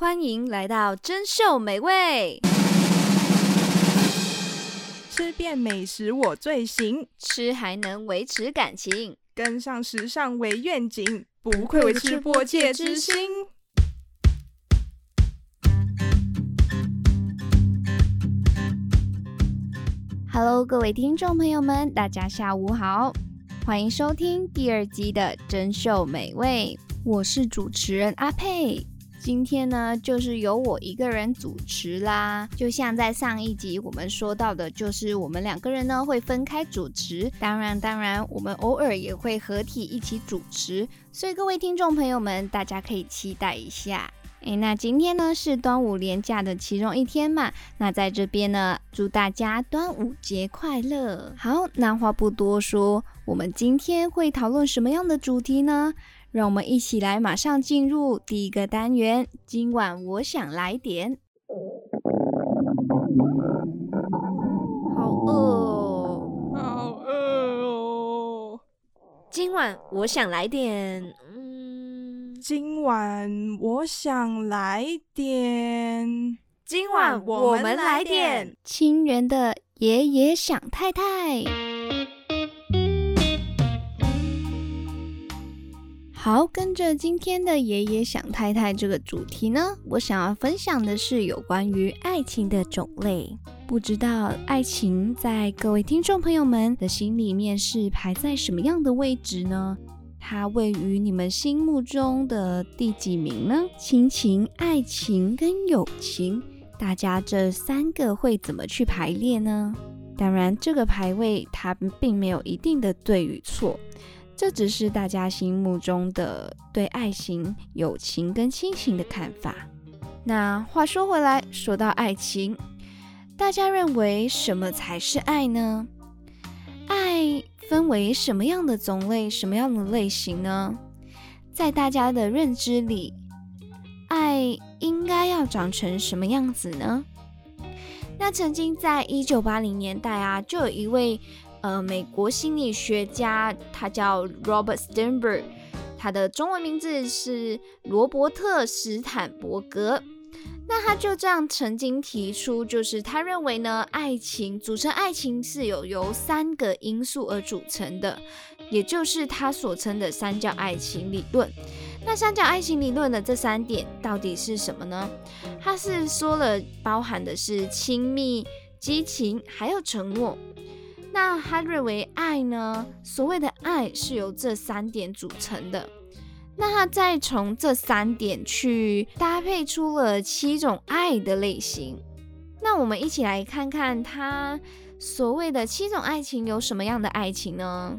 欢迎来到珍秀美味，吃遍美食我最行，吃还能维持感情，跟上时尚为愿景，不愧为吃播界之星。Hello，各位听众朋友们，大家下午好，欢迎收听第二季的珍秀美味，我是主持人阿佩。今天呢，就是由我一个人主持啦。就像在上一集我们说到的，就是我们两个人呢会分开主持，当然，当然，我们偶尔也会合体一起主持。所以各位听众朋友们，大家可以期待一下。诶，那今天呢是端午连假的其中一天嘛，那在这边呢，祝大家端午节快乐。好，那话不多说，我们今天会讨论什么样的主题呢？让我们一起来，马上进入第一个单元。今晚我想来点，好饿哦，好饿哦。今晚我想来点，嗯，今晚我想来点，今晚我们来点清源的爷爷想太太。好，跟着今天的爷爷想太太这个主题呢，我想要分享的是有关于爱情的种类。不知道爱情在各位听众朋友们的心里面是排在什么样的位置呢？它位于你们心目中的第几名呢？亲情、爱情跟友情，大家这三个会怎么去排列呢？当然，这个排位它并没有一定的对与错。这只是大家心目中的对爱情、友情跟亲情的看法。那话说回来，说到爱情，大家认为什么才是爱呢？爱分为什么样的种类、什么样的类型呢？在大家的认知里，爱应该要长成什么样子呢？那曾经在一九八零年代啊，就有一位。呃，美国心理学家，他叫 Robert Sternberg，他的中文名字是罗伯特·斯坦伯格。那他就这样曾经提出，就是他认为呢，爱情组成爱情是有由三个因素而组成的，也就是他所称的三角爱情理论。那三角爱情理论的这三点到底是什么呢？他是说了，包含的是亲密、激情，还有承诺。那他认为爱呢，所谓的爱是由这三点组成的。那他再从这三点去搭配出了七种爱的类型。那我们一起来看看他所谓的七种爱情有什么样的爱情呢？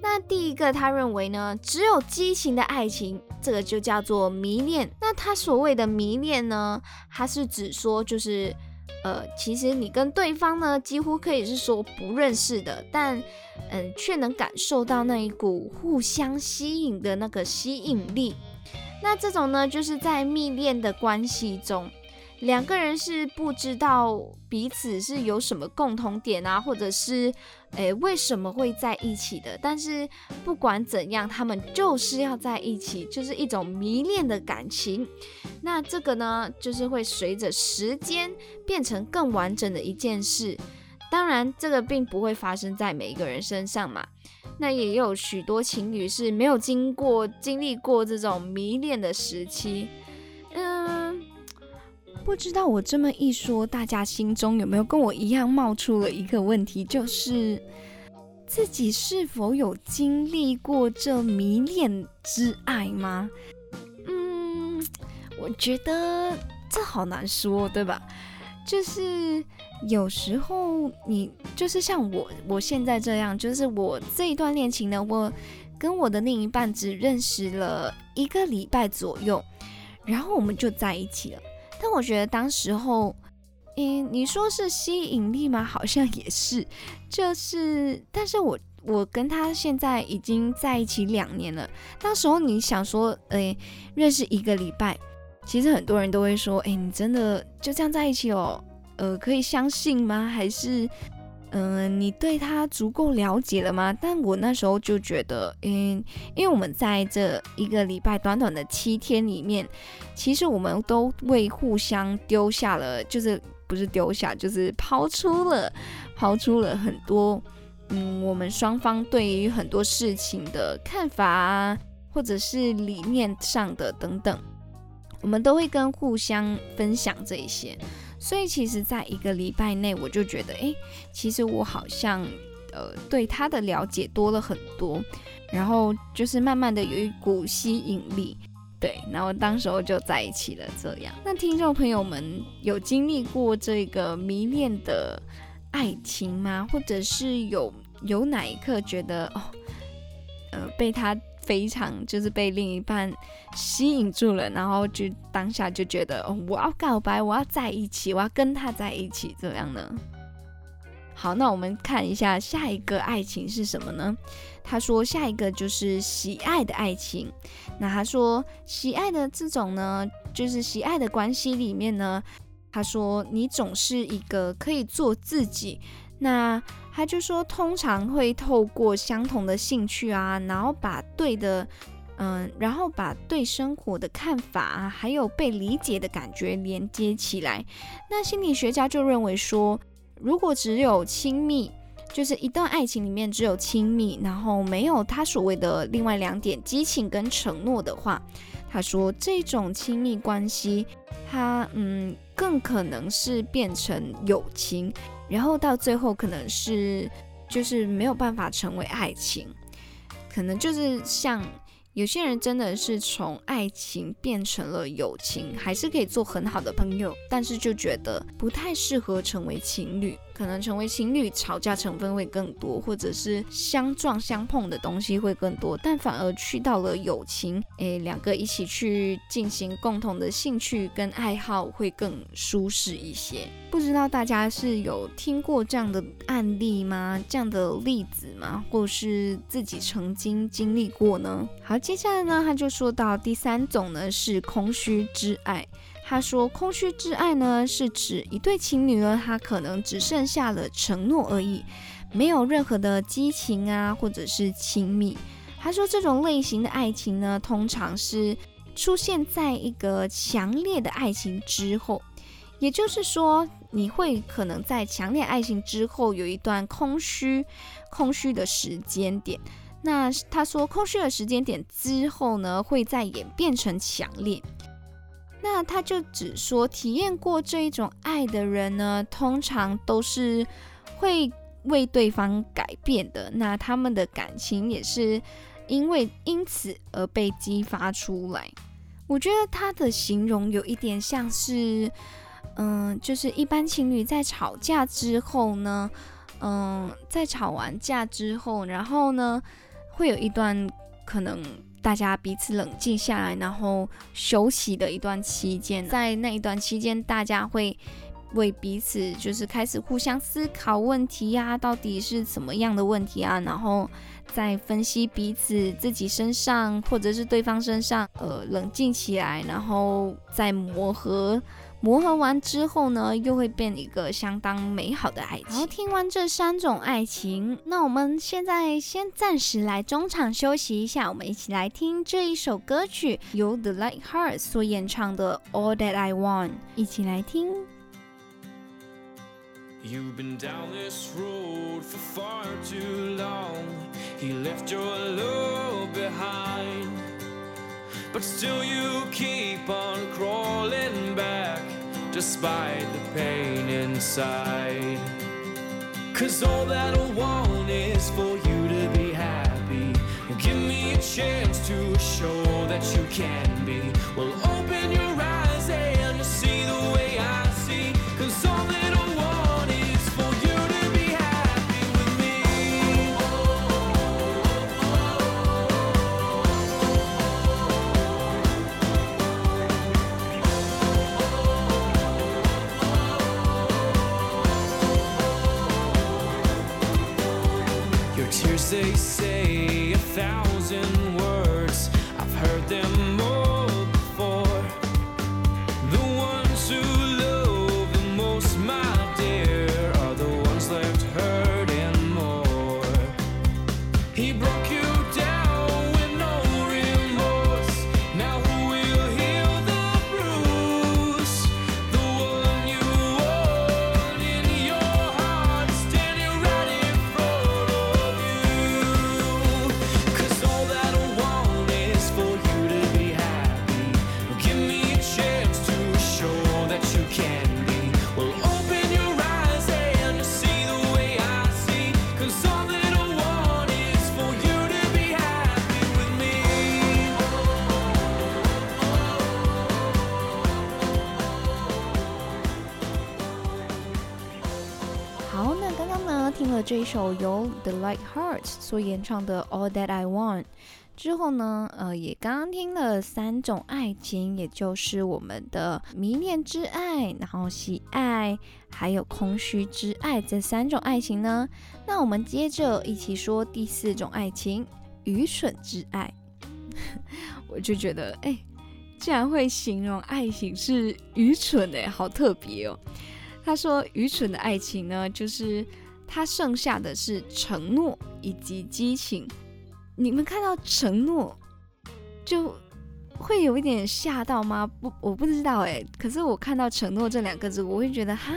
那第一个，他认为呢，只有激情的爱情，这个就叫做迷恋。那他所谓的迷恋呢，他是指说就是。呃，其实你跟对方呢，几乎可以是说不认识的，但嗯，却能感受到那一股互相吸引的那个吸引力。那这种呢，就是在密恋的关系中。两个人是不知道彼此是有什么共同点啊，或者是，诶，为什么会在一起的？但是不管怎样，他们就是要在一起，就是一种迷恋的感情。那这个呢，就是会随着时间变成更完整的一件事。当然，这个并不会发生在每一个人身上嘛。那也有许多情侣是没有经过经历过这种迷恋的时期。不知道我这么一说，大家心中有没有跟我一样冒出了一个问题，就是自己是否有经历过这迷恋之爱吗？嗯，我觉得这好难说，对吧？就是有时候你就是像我，我现在这样，就是我这一段恋情呢，我跟我的另一半只认识了一个礼拜左右，然后我们就在一起了。但我觉得当时候，嗯，你说是吸引力吗？好像也是，就是，但是我我跟他现在已经在一起两年了。当时候你想说，哎，认识一个礼拜，其实很多人都会说，哎，你真的就这样在一起哦？呃，可以相信吗？还是嗯、你对他足够了解了吗？但我那时候就觉得，嗯，因为我们在这一个礼拜短短的七天里面，其实我们都为互相丢下了，就是不是丢下，就是抛出了，抛出了很多，嗯，我们双方对于很多事情的看法啊，或者是理念上的等等，我们都会跟互相分享这一些。所以其实，在一个礼拜内，我就觉得，哎，其实我好像，呃，对他的了解多了很多，然后就是慢慢的有一股吸引力，对，然后当时候就在一起了。这样，那听众朋友们有经历过这个迷恋的爱情吗？或者是有有哪一刻觉得，哦，呃，被他。非常就是被另一半吸引住了，然后就当下就觉得，哦，我要告白，我要在一起，我要跟他在一起，这样呢？好，那我们看一下下一个爱情是什么呢？他说下一个就是喜爱的爱情。那他说喜爱的这种呢，就是喜爱的关系里面呢，他说你总是一个可以做自己。那他就说，通常会透过相同的兴趣啊，然后把对的，嗯，然后把对生活的看法啊，还有被理解的感觉连接起来。那心理学家就认为说，如果只有亲密，就是一段爱情里面只有亲密，然后没有他所谓的另外两点激情跟承诺的话，他说这种亲密关系，他嗯，更可能是变成友情。然后到最后可能是就是没有办法成为爱情，可能就是像有些人真的是从爱情变成了友情，还是可以做很好的朋友，但是就觉得不太适合成为情侣。可能成为情侣，吵架成分会更多，或者是相撞相碰的东西会更多，但反而去到了友情，诶，两个一起去进行共同的兴趣跟爱好会更舒适一些。不知道大家是有听过这样的案例吗？这样的例子吗？或是自己曾经经历过呢？好，接下来呢，他就说到第三种呢，是空虚之爱。他说：“空虚之爱呢，是指一对情侣呢，他可能只剩下了承诺而已，没有任何的激情啊，或者是亲密。”他说：“这种类型的爱情呢，通常是出现在一个强烈的爱情之后，也就是说，你会可能在强烈爱情之后有一段空虚、空虚的时间点。那他说，空虚的时间点之后呢，会再演变成强烈。”那他就只说，体验过这一种爱的人呢，通常都是会为对方改变的。那他们的感情也是因为因此而被激发出来。我觉得他的形容有一点像是，嗯，就是一般情侣在吵架之后呢，嗯，在吵完架之后，然后呢，会有一段可能。大家彼此冷静下来，然后休息的一段期间，在那一段期间，大家会为彼此就是开始互相思考问题呀，到底是什么样的问题啊，然后再分析彼此自己身上或者是对方身上，呃，冷静起来，然后再磨合。磨合完之后呢，又会变一个相当美好的爱情。好，听完这三种爱情，那我们现在先暂时来中场休息一下，我们一起来听这一首歌曲，由 The Lighthearts 所演唱的《All That I Want》，一起来听。You've been down this road for far too long. He left your love behind. But still you keep on crawling back Despite the pain inside. Cause all that I want is for you to be happy. Give me a chance to show that you can be. Well, open your eyes and you'll see the way 这一首由 The Lighthearts 所演唱的 All That I Want 之后呢，呃，也刚刚听了三种爱情，也就是我们的迷恋之爱，然后喜爱，还有空虚之爱这三种爱情呢。那我们接着一起说第四种爱情——愚蠢之爱。我就觉得，哎，竟然会形容爱情是愚蠢的，好特别哦。他说，愚蠢的爱情呢，就是它剩下的是承诺以及激情。你们看到承诺就会有一点吓到吗？不，我不知道哎。可是我看到承诺这两个字，我会觉得哈，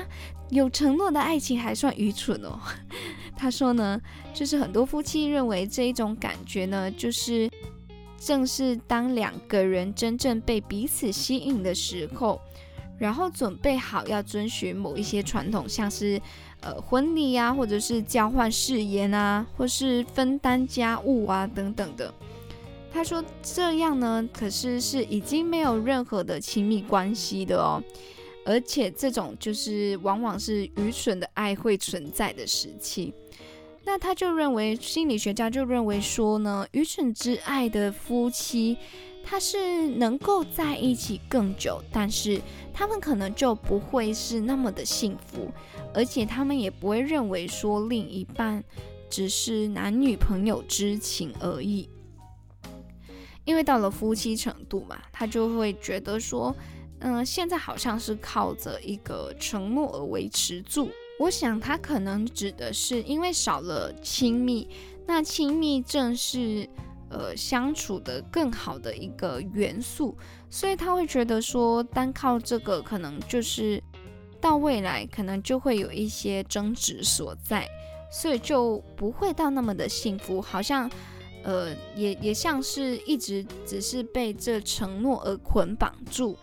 有承诺的爱情还算愚蠢哦。他说呢，就是很多夫妻认为这一种感觉呢，就是正是当两个人真正被彼此吸引的时候，然后准备好要遵循某一些传统，像是。呃，婚礼啊，或者是交换誓言啊，或是分担家务啊，等等的。他说这样呢，可是是已经没有任何的亲密关系的哦，而且这种就是往往是愚蠢的爱会存在的时期。那他就认为，心理学家就认为说呢，愚蠢之爱的夫妻。他是能够在一起更久，但是他们可能就不会是那么的幸福，而且他们也不会认为说另一半只是男女朋友之情而已，因为到了夫妻程度嘛，他就会觉得说，嗯、现在好像是靠着一个承诺而维持住。我想他可能指的是因为少了亲密，那亲密正是。呃，相处的更好的一个元素，所以他会觉得说，单靠这个可能就是到未来可能就会有一些争执所在，所以就不会到那么的幸福，好像呃，也也像是一直只是被这承诺而捆绑住，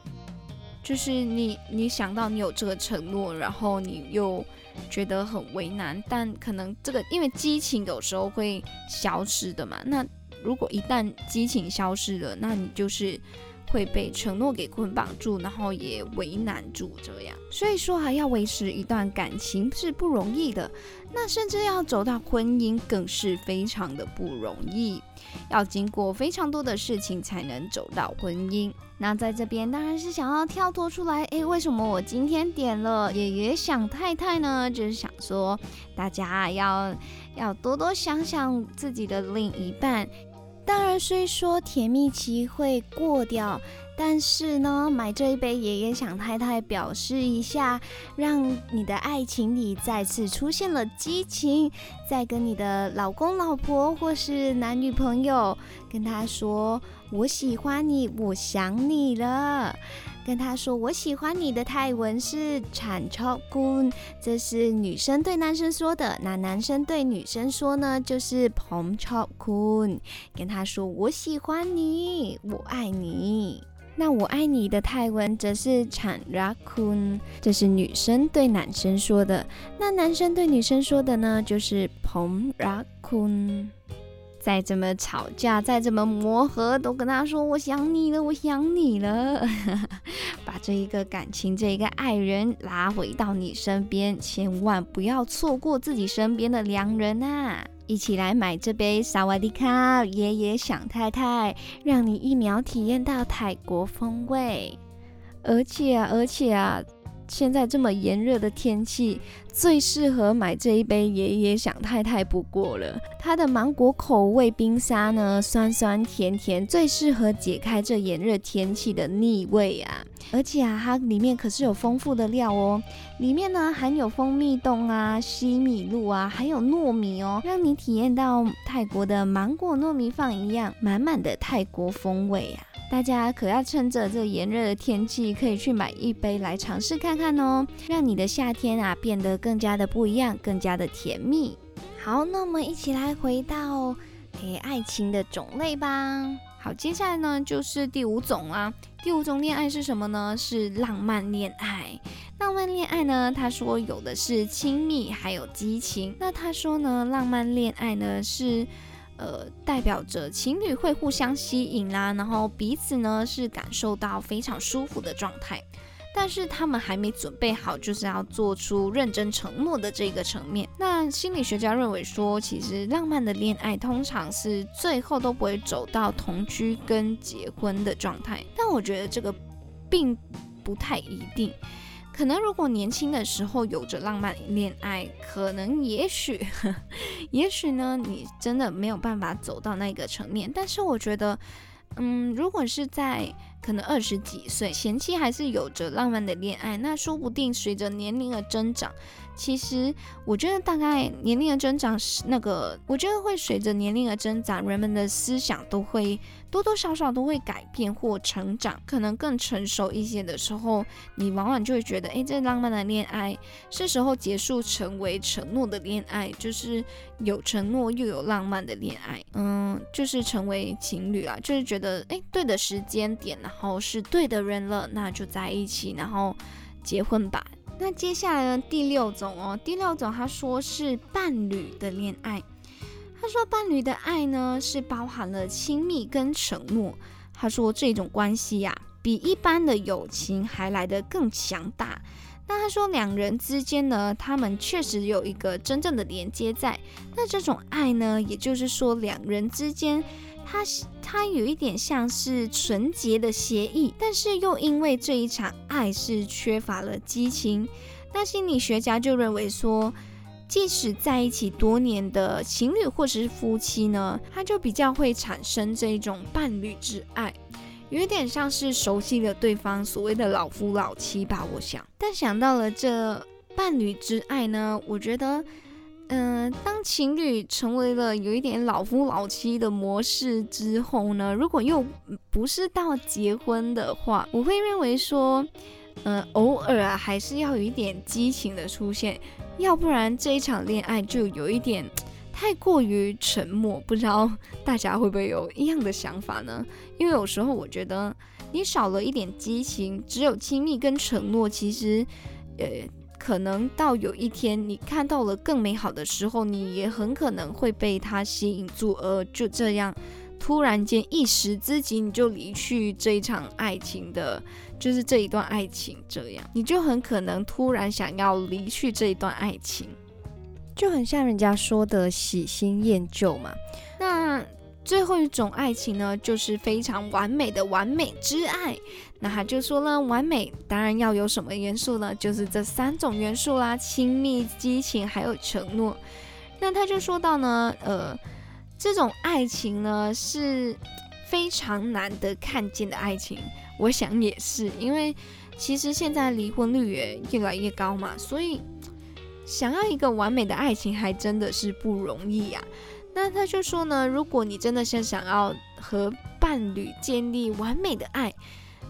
就是你你想到你有这个承诺，然后你又觉得很为难，但可能这个因为激情有时候会消失的嘛，那。如果一旦激情消失了，那你就是会被承诺给捆绑住，然后也为难住这样。所以说，还要维持一段感情是不容易的，那甚至要走到婚姻更是非常的不容易，要经过非常多的事情才能走到婚姻。那在这边当然是想要跳脱出来，诶，为什么我今天点了爷爷想太太呢？就是想说，大家要要多多想想自己的另一半。当然，虽说甜蜜期会过掉，但是呢，买这一杯爷爷想太太表示一下，让你的爱情里再次出现了激情，再跟你的老公、老婆或是男女朋友跟他说：“我喜欢你，我想你了。”跟他说我喜欢你的泰文是 chao kun，这是女生对男生说的。那男生对女生说呢，就是 pom chok kun。跟他说我喜欢你，我爱你。那我爱你的泰文则是 chan rak kun，这是女生对男生说的。那男生对女生说的呢，就是 pom rak kun。再怎么吵架，再怎么磨合，都跟他说我想你了，我想你了，把这一个感情，这一个爱人拉回到你身边，千万不要错过自己身边的良人啊！一起来买这杯萨瓦迪卡爷爷想太太，让你一秒体验到泰国风味，而且啊，而且啊。现在这么炎热的天气，最适合买这一杯爷爷想太太不过了。它的芒果口味冰沙呢，酸酸甜甜，最适合解开这炎热天气的腻味啊！而且啊，它里面可是有丰富的料哦，里面呢含有蜂蜜冻啊、西米露啊，还有糯米哦，让你体验到泰国的芒果糯米饭一样满满的泰国风味啊！大家可要趁着这炎热的天气，可以去买一杯来尝试看看哦，让你的夏天啊变得更加的不一样，更加的甜蜜。好，那我们一起来回到诶爱情的种类吧。好，接下来呢就是第五种啊，第五种恋爱是什么呢？是浪漫恋爱。浪漫恋爱呢，他说有的是亲密，还有激情。那他说呢，浪漫恋爱呢是。呃，代表着情侣会互相吸引啦，然后彼此呢是感受到非常舒服的状态。但是他们还没准备好，就是要做出认真承诺的这个层面。那心理学家认为说，其实浪漫的恋爱通常是最后都不会走到同居跟结婚的状态。但我觉得这个并不太一定。可能如果年轻的时候有着浪漫恋爱，可能也许，也许呢，你真的没有办法走到那个层面。但是我觉得，嗯，如果是在可能二十几岁，前期还是有着浪漫的恋爱，那说不定随着年龄的增长，其实我觉得大概年龄的增长是那个，我觉得会随着年龄的增长，人们的思想都会多多少少都会改变或成长，可能更成熟一些的时候，你往往就会觉得，哎，这浪漫的恋爱是时候结束，成为承诺的恋爱，就是有承诺又有浪漫的恋爱，嗯，就是成为情侣啊，就是觉得，哎，对的时间点。然后是对的人了，那就在一起，然后结婚吧。那接下来呢，第六种哦，第六种他说是伴侣的恋爱。他说伴侣的爱呢是包含了亲密跟承诺。他说这种关系呀、啊，比一般的友情还来得更强大。那他说两人之间呢，他们确实有一个真正的连接在。那这种爱呢，也就是说两人之间。它它有一点像是纯洁的协议，但是又因为这一场爱是缺乏了激情。那心理学家就认为说，即使在一起多年的情侣或者是夫妻呢，他就比较会产生这种伴侣之爱，有一点像是熟悉了对方所谓的老夫老妻吧，我想。但想到了这伴侣之爱呢，我觉得。嗯、呃，当情侣成为了有一点老夫老妻的模式之后呢，如果又不是到结婚的话，我会认为说，呃，偶尔啊还是要有一点激情的出现，要不然这一场恋爱就有一点太过于沉默。不知道大家会不会有一样的想法呢？因为有时候我觉得你少了一点激情，只有亲密跟承诺，其实，呃。可能到有一天你看到了更美好的时候，你也很可能会被他吸引住，而就这样突然间一时之急，你就离去这一场爱情的，就是这一段爱情，这样你就很可能突然想要离去这一段爱情，就很像人家说的喜新厌旧嘛。那。最后一种爱情呢，就是非常完美的完美之爱。那他就说了，完美当然要有什么元素呢？就是这三种元素啦：亲密、激情，还有承诺。那他就说到呢，呃，这种爱情呢是非常难得看见的爱情。我想也是，因为其实现在离婚率也越来越高嘛，所以想要一个完美的爱情，还真的是不容易呀。那他就说呢，如果你真的是想要和伴侣建立完美的爱，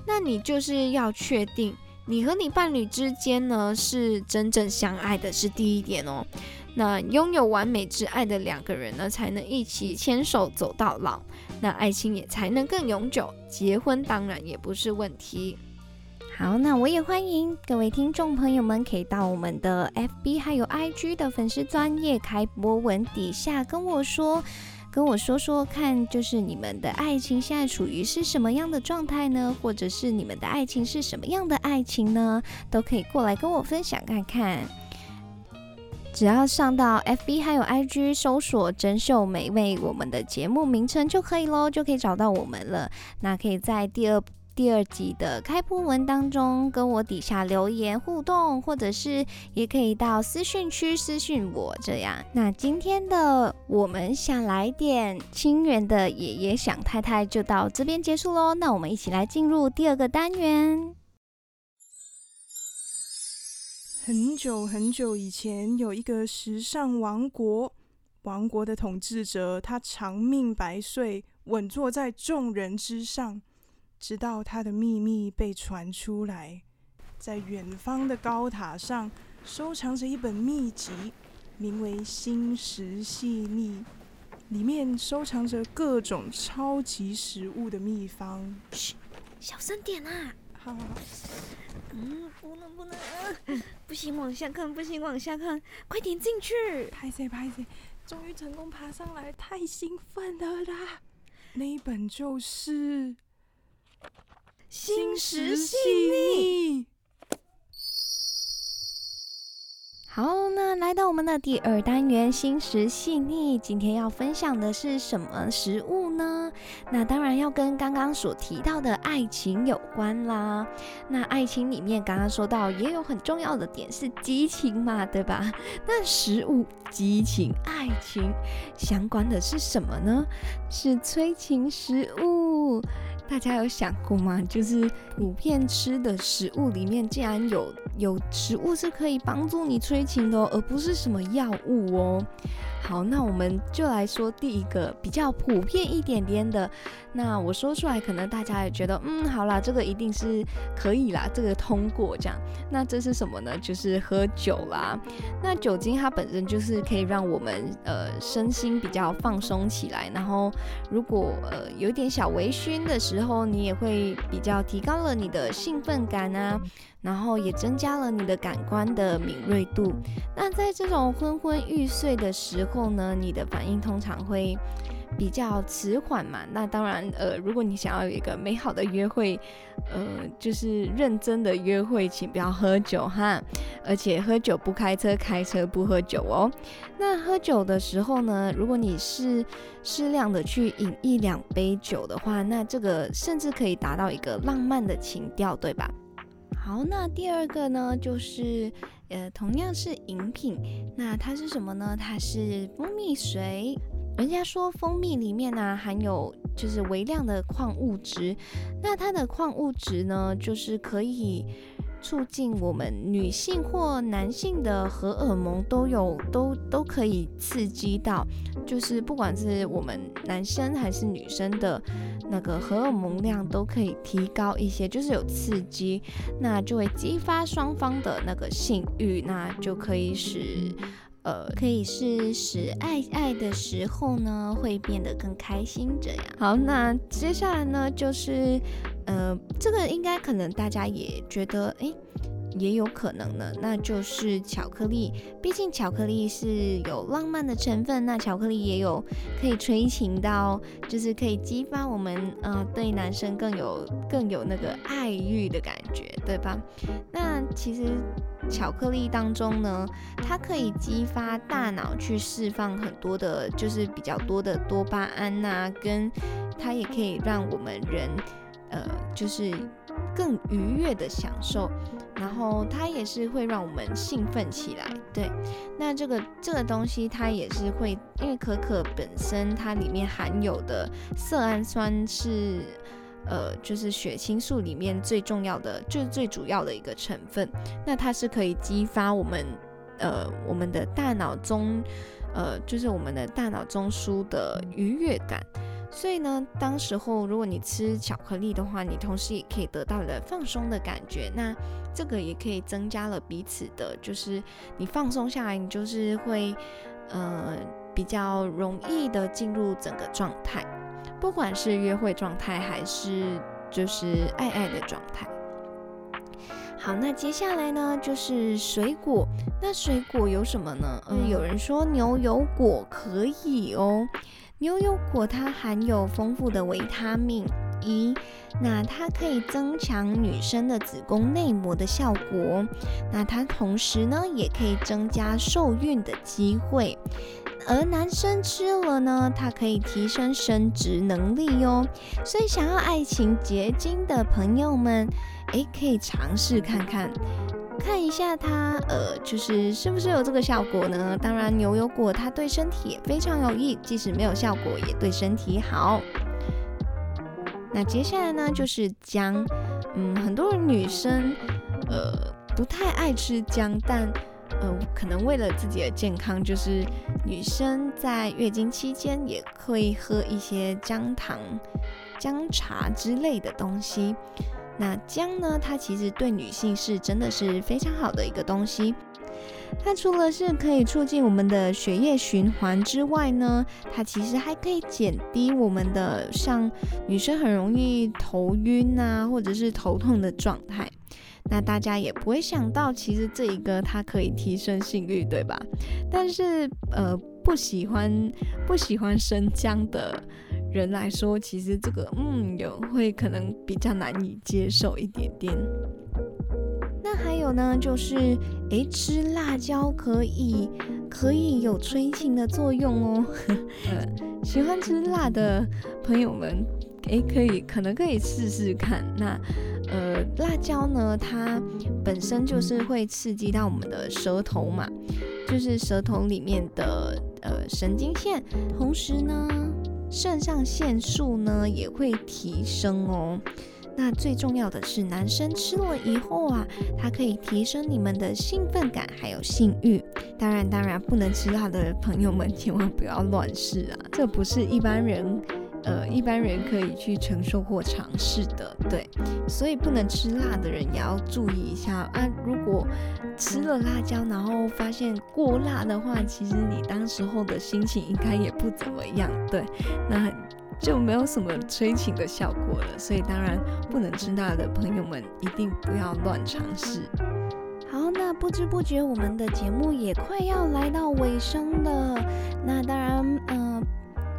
那你就是要确定你和你伴侣之间呢是真正相爱的，是第一点哦。那拥有完美之爱的两个人呢，才能一起牵手走到老，那爱情也才能更永久。结婚当然也不是问题。好，那我也欢迎各位听众朋友们可以到我们的 FB 还有 IG 的粉丝专页开播文底下跟我说，跟我说说看，就是你们的爱情现在处于是什么样的状态呢？或者是你们的爱情是什么样的爱情呢？都可以过来跟我分享看看。只要上到 FB 还有 IG 搜索“珍饈美味”我们的节目名称就可以喽，就可以找到我们了。那可以在第二。第二集的开播文当中，跟我底下留言互动，或者是也可以到私讯区私讯我这样。那今天的我们想来点清源的爷爷想太太就到这边结束喽。那我们一起来进入第二个单元。很久很久以前，有一个时尚王国，王国的统治者他长命百岁，稳坐在众人之上。直到他的秘密被传出来，在远方的高塔上收藏着一本秘籍，名为《心食细腻》，里面收藏着各种超级食物的秘方。嘘，小声点啊！好，好，好，嗯，不能不能，嗯，不行，往下看，不行，往下看，快点进去！拍谢拍谢，终于成功爬上来，太兴奋了啦！那一本就是。心石细腻。好，那来到我们的第二单元“心食细腻”，今天要分享的是什么食物呢？那当然要跟刚刚所提到的爱情有关啦。那爱情里面刚刚说到也有很重要的点是激情嘛，对吧？那食物、激情、爱情相关的是什么呢？是催情食物。大家有想过吗？就是普遍吃的食物里面，竟然有有食物是可以帮助你催情的哦，而不是什么药物哦。好，那我们就来说第一个比较普遍一点点的。那我说出来，可能大家也觉得，嗯，好啦，这个一定是可以啦，这个通过这样。那这是什么呢？就是喝酒啦。那酒精它本身就是可以让我们呃身心比较放松起来，然后如果呃有点小微醺的时，你也会比较提高了你的兴奋感啊。然后也增加了你的感官的敏锐度。那在这种昏昏欲睡的时候呢，你的反应通常会比较迟缓嘛。那当然，呃，如果你想要有一个美好的约会，呃，就是认真的约会，请不要喝酒哈。而且喝酒不开车，开车不喝酒哦。那喝酒的时候呢，如果你是适量的去饮一两杯酒的话，那这个甚至可以达到一个浪漫的情调，对吧？好，那第二个呢，就是呃，同样是饮品，那它是什么呢？它是蜂蜜水。人家说蜂蜜里面呢、含有就是微量的矿物质，那它的矿物质呢，就是可以。促进我们女性或男性的荷尔蒙都有都都可以刺激到，就是不管是我们男生还是女生的那个荷尔蒙量都可以提高一些，就是有刺激，那就会激发双方的那个性欲，那就可以使呃可以是使爱爱的时候呢会变得更开心这样。好，那接下来呢就是。呃，这个应该可能大家也觉得，诶，也有可能呢，那就是巧克力。毕竟巧克力是有浪漫的成分，那巧克力也有可以催情到，就是可以激发我们呃对男生更有更有那个爱欲的感觉，对吧？那其实巧克力当中呢，它可以激发大脑去释放很多的，就是比较多的多巴胺呐，跟它也可以让我们人。呃，就是更愉悦的享受，然后它也是会让我们兴奋起来。对，那这个这个东西它也是会，因为可可本身它里面含有的色氨酸是，呃，就是血清素里面最重要的，就是最主要的一个成分。那它是可以激发我们，呃，我们的大脑中，呃，就是我们的大脑中枢的愉悦感。所以呢，当时候如果你吃巧克力的话，你同时也可以得到了放松的感觉。那这个也可以增加了彼此的，就是你放松下来，你就是会呃比较容易的进入整个状态，不管是约会状态还是就是爱爱的状态。好，那接下来呢就是水果。那水果有什么呢？嗯，有人说牛油果可以哦。牛油果它含有丰富的维他命 E，那它可以增强女生的子宫内膜的效果，那它同时呢也可以增加受孕的机会，而男生吃了呢，它可以提升生殖能力哟。所以想要爱情结晶的朋友们，诶，可以尝试看看。看一下它，呃，就是是不是有这个效果呢？当然，牛油果它对身体也非常有益，即使没有效果，也对身体好。那接下来呢，就是姜。嗯，很多女生，呃，不太爱吃姜，但，呃，可能为了自己的健康，就是女生在月经期间也会喝一些姜糖、姜茶之类的东西。那姜呢？它其实对女性是真的是非常好的一个东西。它除了是可以促进我们的血液循环之外呢，它其实还可以减低我们的像女生很容易头晕啊，或者是头痛的状态。那大家也不会想到，其实这一个它可以提升性欲，对吧？但是呃，不喜欢不喜欢生姜的。人来说，其实这个嗯有会可能比较难以接受一点点。那还有呢，就是诶，吃辣椒可以可以有催情的作用哦。呃，喜欢吃辣的朋友们，诶，可以可能可以试试看。那呃，辣椒呢，它本身就是会刺激到我们的舌头嘛，就是舌头里面的呃神经线，同时呢，肾上腺素呢也会提升哦。那最重要的是，男生吃了以后啊，它可以提升你们的兴奋感，还有性欲。当然，当然不能吃辣的朋友们 千万不要乱试啊，这不是一般人，呃，一般人可以去承受或尝试的。对，所以不能吃辣的人也要注意一下啊。如果吃了辣椒，然后发现过辣的话，其实你当时候的心情应该也不怎么样。对，那。就没有什么催情的效果了，所以当然不能吃辣的朋友们一定不要乱尝试。好，那不知不觉我们的节目也快要来到尾声了。那当然，嗯、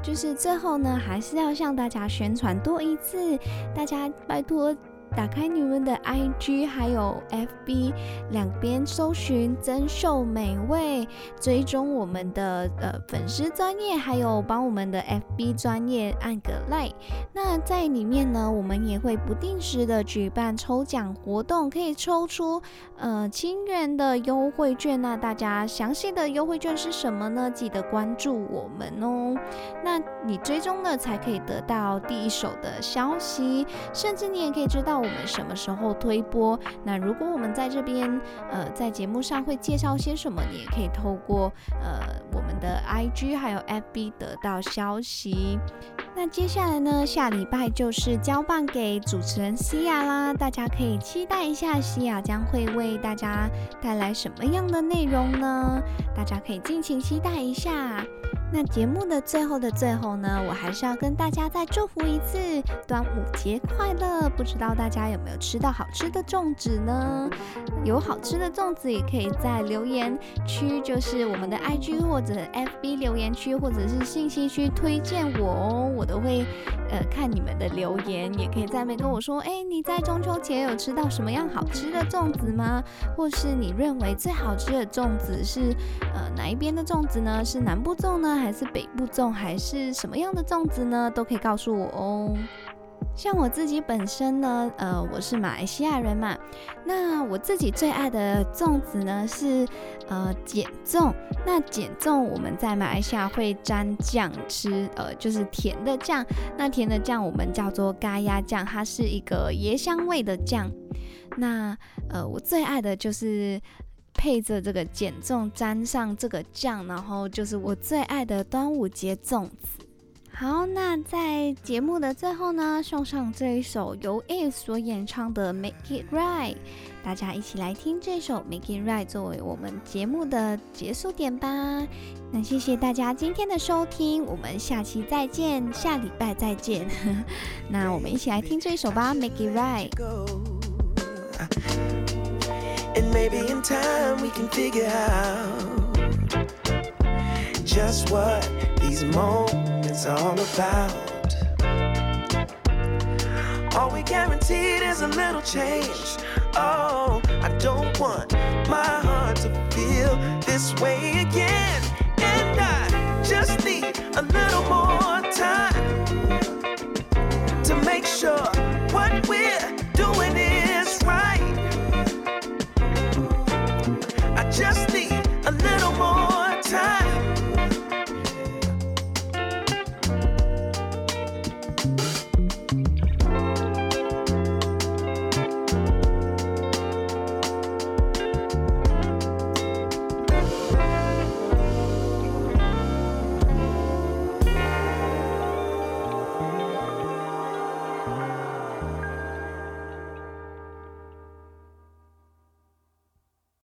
就是最后呢，还是要向大家宣传多一次，大家拜托。打开你们的 IG 还有 FB 两边搜寻珍饈美味，追踪我们的呃粉丝专业，还有帮我们的 FB 专业按个 like。那在里面呢，我们也会不定时的举办抽奖活动，可以抽出呃清元的优惠券。那大家详细的优惠券是什么呢？记得关注我们哦。那你追踪了才可以得到第一手的消息，甚至你也可以知道。我们什么时候推播？那如果我们在这边，呃，在节目上会介绍些什么，你也可以透过呃我们的 IG 还有 FB 得到消息。那接下来呢，下礼拜就是交棒给主持人西亚啦，大家可以期待一下西亚将会为大家带来什么样的内容呢？大家可以尽情期待一下。那节目的最后的最后呢，我还是要跟大家再祝福一次端午节快乐！不知道大家有没有吃到好吃的粽子呢？有好吃的粽子也可以在留言区，就是我们的 IG 或者 FB 留言区，或者是信息区推荐我哦，我都会呃看你们的留言，也可以在那边跟我说，哎，你在中秋节有吃到什么样好吃的粽子吗？或是你认为最好吃的粽子是呃哪一边的粽子呢？是南部粽呢？还是北部粽，还是什么样的粽子呢？都可以告诉我哦。像我自己本身呢，呃，我是马来西亚人嘛，那我自己最爱的粽子呢是呃碱粽。那碱粽我们在马来西亚会沾酱吃，呃，就是甜的酱。那甜的酱我们叫做咖椰酱，它是一个椰香味的酱。那呃，我最爱的就是。配着这个碱粽，沾上这个酱，然后就是我最爱的端午节粽子。好，那在节目的最后呢，送上这一首由 A 所演唱的《Make It Right》，大家一起来听这首《Make It Right》作为我们节目的结束点吧。那谢谢大家今天的收听，我们下期再见，下礼拜再见。那我们一起来听这一首吧，《Make It Right》。And maybe in time we can figure out just what these moments are all about. All we guaranteed is a little change. Oh, I don't want my heart to feel this way again. And I just need a little more.